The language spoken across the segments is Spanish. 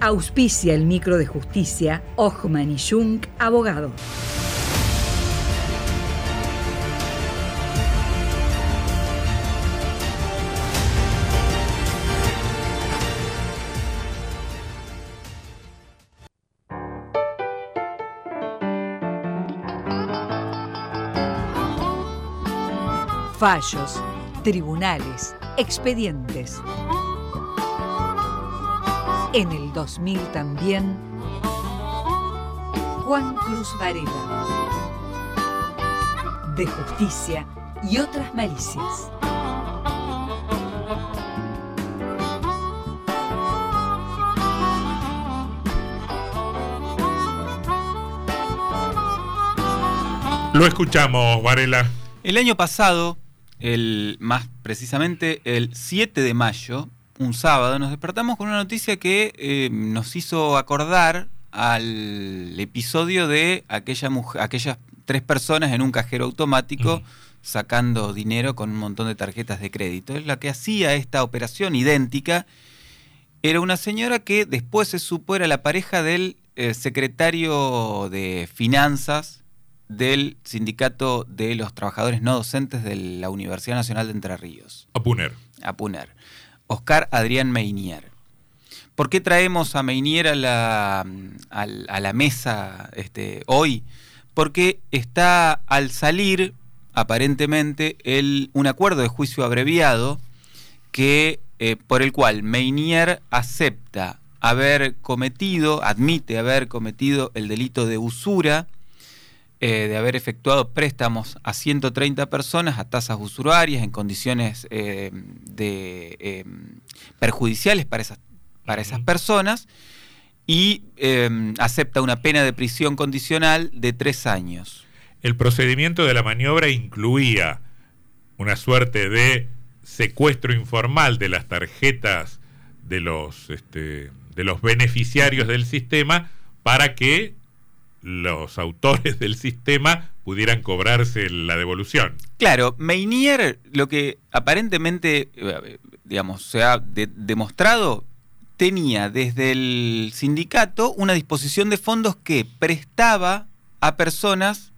Auspicia el micro de justicia Ochman y Jung, abogado. Fallos, tribunales, expedientes. En el 2000 también, Juan Cruz Varela. De justicia y otras malicias. Lo escuchamos, Varela. El año pasado, el, más precisamente el 7 de mayo, un sábado, nos despertamos con una noticia que eh, nos hizo acordar al episodio de aquella aquellas tres personas en un cajero automático sacando dinero con un montón de tarjetas de crédito. Es la que hacía esta operación idéntica. Era una señora que después se supo era la pareja del eh, secretario de Finanzas del Sindicato de los Trabajadores No Docentes de la Universidad Nacional de Entre Ríos. Apuner. Apuner. Oscar Adrián Meinier. ¿Por qué traemos a Meinier a la, a, la mesa este, hoy? Porque está al salir, aparentemente, el, un acuerdo de juicio abreviado que, eh, por el cual Meinier acepta haber cometido, admite haber cometido el delito de usura, eh, de haber efectuado préstamos a 130 personas a tasas usurarias en condiciones eh, de, eh, perjudiciales para esas, para esas personas y acepta una pena de prisión condicional de tres años. El procedimiento de la maniobra incluía una suerte de secuestro informal de las tarjetas de los, este, de los beneficiarios del sistema para que los autores del sistema pudieran cobrarse la devolución. Claro, Meinier, lo que aparentemente, eh, digamos, se ha demostrado, tenía desde el sindicato una disposición de fondos que prestaba a personas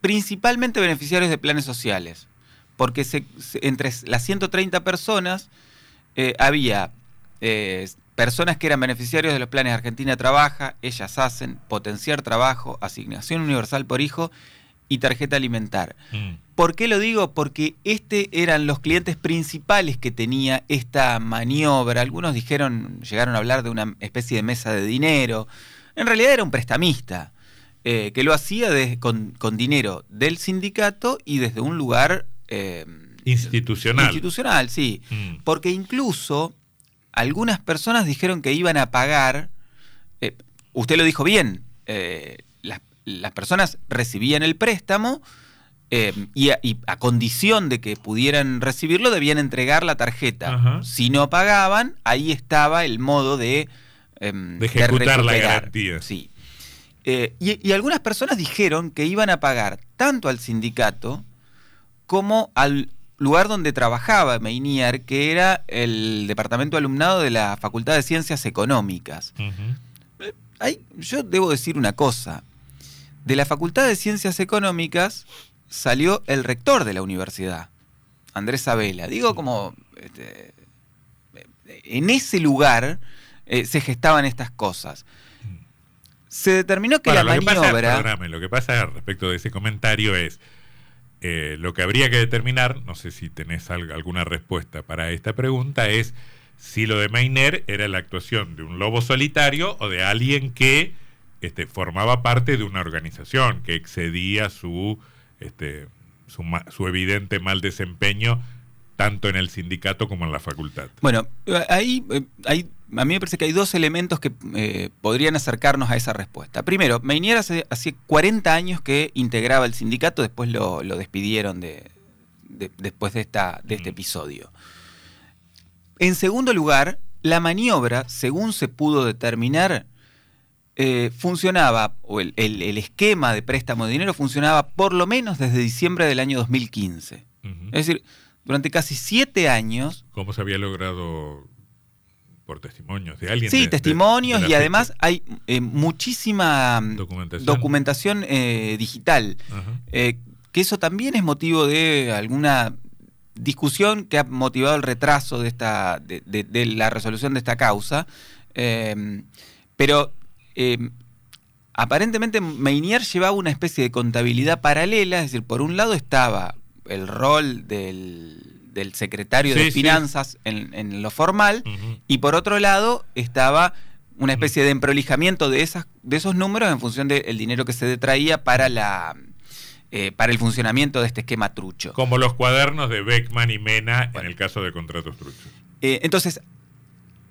principalmente beneficiarios de planes sociales, porque entre las 130 personas eh, había eh, personas que eran beneficiarios de los planes Argentina Trabaja, ellas hacen, potenciar trabajo, asignación universal por hijo y tarjeta alimentar. Mm. ¿Por qué lo digo? Porque este eran los clientes principales que tenía esta maniobra. Algunos dijeron, llegaron a hablar de una especie de mesa de dinero. En realidad era un prestamista eh, que lo hacía con, dinero del sindicato y desde un lugar eh, institucional. Institucional, sí. Mm. Porque incluso algunas personas dijeron que iban a pagar, eh, usted lo dijo bien, eh, las, personas recibían el préstamo eh, y, a, condición de que pudieran recibirlo debían entregar la tarjeta. Si no pagaban, ahí estaba el modo de, em, ejecutar la garantía. Sí. y algunas personas dijeron que iban a pagar tanto al sindicato como al lugar donde trabajaba Meinier, que era el departamento de alumnado de la Facultad de Ciencias Económicas. yo debo decir una cosa. De la Facultad de Ciencias Económicas salió el rector de la universidad, Andrés Abela. Digo como... Este, en ese lugar eh, se gestaban estas cosas. Se determinó que la maniobra... lo que pasa respecto de ese comentario es eh, lo que habría que determinar, no sé si tenés alguna respuesta para esta pregunta, es si lo de Meiner era la actuación de un lobo solitario o de alguien que este, formaba parte de una organización que excedía su, este, su, su evidente mal desempeño tanto en el sindicato como en la facultad. Bueno, ahí eh, hay, a mí me parece que hay dos elementos que eh, podrían acercarnos a esa respuesta. Primero, Meinier hace, 40 años que integraba el sindicato, después lo, despidieron de, después de, esta, de este mm. episodio. En segundo lugar, la maniobra, según se pudo determinar, eh, funcionaba, o el, esquema de préstamo de dinero funcionaba por lo menos desde diciembre del año 2015. Es decir, durante casi siete años. ¿Cómo se había logrado por testimonios de alguien. Sí, de- de- testimonios de la y además hay eh, muchísima mm, Documentación. documentación, eh, digital. Eh, que eso también es motivo de alguna discusión que ha motivado el retraso de esta de, de- de la resolución de esta causa. Eh, pero eh, aparentemente Meinier llevaba una especie de contabilidad paralela, es decir, por un lado estaba el rol del, del secretario Sí, de finanzas en, en lo formal, y por otro lado estaba una especie de emprolijamiento de, esas, de esos números en función del dinero que se detraía para, la, eh, para el funcionamiento de este esquema trucho. Como los cuadernos de Beckman y Mena en el caso de contratos truchos. Eh, entonces,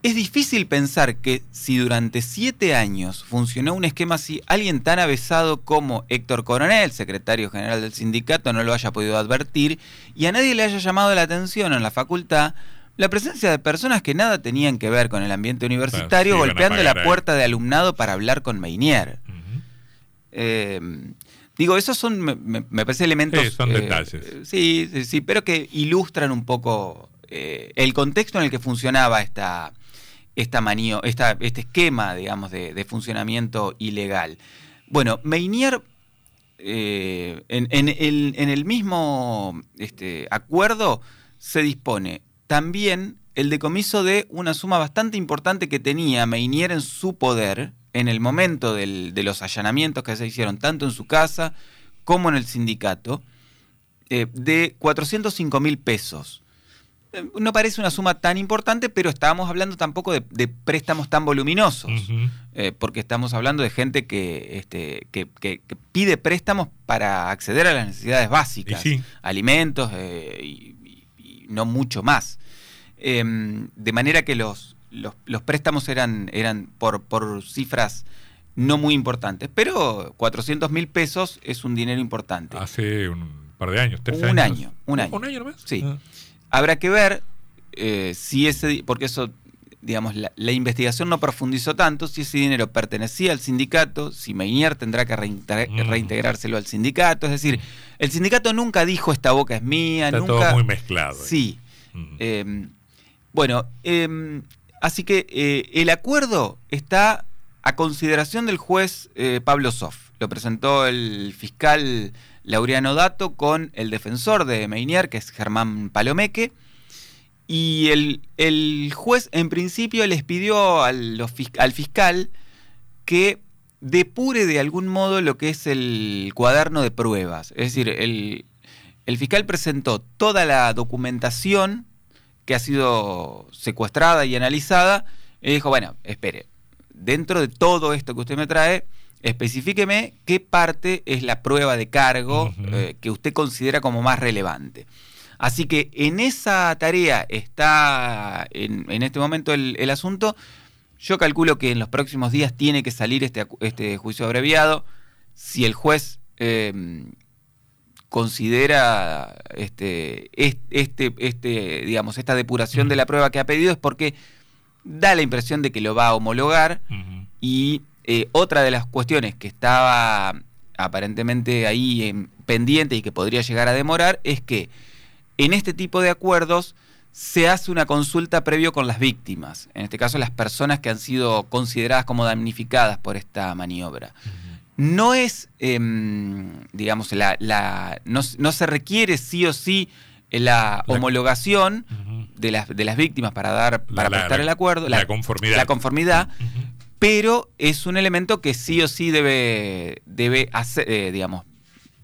es difícil pensar que si durante siete años funcionó un esquema así, alguien tan avesado como Héctor Coronel, secretario general del sindicato, no lo haya podido advertir y a nadie le haya llamado la atención en la facultad la presencia de personas que nada tenían que ver con el ambiente universitario sí, golpeando la pagar puerta de alumnado para hablar con Meinier. Eh, digo, esos son, me, me- me parece elementos... Sí, son eh, detalles. eh, sí, sí, sí, pero que ilustran un poco eh, el contexto en el que funcionaba esta, esta este esquema, digamos, de, funcionamiento ilegal. Bueno, Meinier, eh, en, en el, en el mismo este, acuerdo, se dispone también el decomiso de una suma bastante importante que tenía Meinier en su poder en el momento del- de los allanamientos que se hicieron tanto en su casa como en el sindicato, eh, de 405 mil pesos. No parece una suma tan importante, pero estábamos hablando tampoco de, de préstamos tan voluminosos, eh, porque estamos hablando de gente que, este, que, que- que pide préstamos para acceder a las necesidades básicas, sí. alimentos eh, y, no mucho más. Em, de manera que los, los, los préstamos eran, eran por, por cifras no muy importantes, pero 400 mil pesos es un dinero importante. Hace un par de años, tres Un años. año, un año. ¿Un año nomás? Sí. Ah. Habrá que ver eh, si ese, porque eso, digamos, la, la investigación no profundizó tanto, si ese dinero pertenecía al sindicato, si Meinier tendrá que Mm. reintegrárselo al sindicato, es decir, el sindicato nunca dijo esta boca es mía, Está nunca... todo muy mezclado. Sí. Ujú. Eh, bueno, eh, así que eh, el acuerdo está a consideración del juez eh, Pablo Soff. Lo presentó el fiscal Laureano Dato con el defensor de Meinier, que es Germán Palomeque. Y el, el juez, en principio, les pidió al, al fiscal que depure de algún modo lo que es el cuaderno de pruebas. Es decir, el, el fiscal presentó toda la documentación que ha sido secuestrada y analizada y dijo, bueno, espere, dentro de todo esto que usted me trae, especifíqueme qué parte es la prueba de cargo eh, que usted considera como más relevante. Así que en esa tarea está en, en este momento el, el asunto. Yo calculo que en los próximos días tiene que salir este, este juicio abreviado. Si el juez eh, considera este, est- este, este, digamos, esta depuración de la prueba que ha pedido es porque da la impresión de que lo va a homologar. Y eh, otra de las cuestiones que estaba aparentemente ahí en- pendiente y que podría llegar a demorar es que en este tipo de acuerdos se hace una consulta previo con las víctimas, en este caso las personas que han sido consideradas como damnificadas por esta maniobra. No es, em, digamos, la, la- no, no se requiere sí o sí la, homologación de las, de las víctimas para dar para la- prestar la- el acuerdo, la conformidad. la conformidad. Pero es un elemento que sí o sí debe, debe hacer, eh, digamos,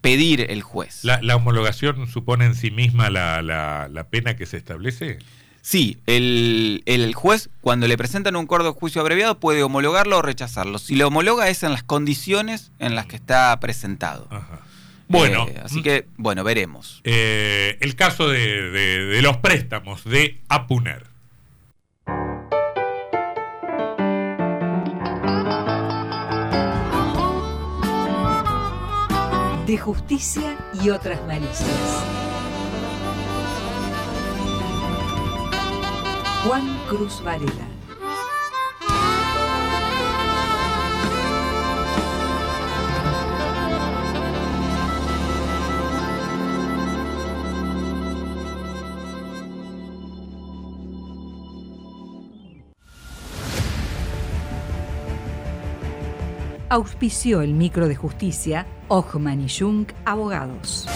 pedir el juez. ¿La, la homologación supone en sí misma la, la- la pena que se establece? Sí, el, el juez cuando le presentan un acuerdo de juicio abreviado puede homologarlo o rechazarlo. Si lo homologa es en las condiciones en las que está presentado. Ajá. Bueno, Eh, así que, bueno, veremos. eh, el caso de, de- de los préstamos de Apuner. De justicia y otras malicias. Juan Cruz Varela. Auspició el micro de justicia Ochman y Jung Abogados.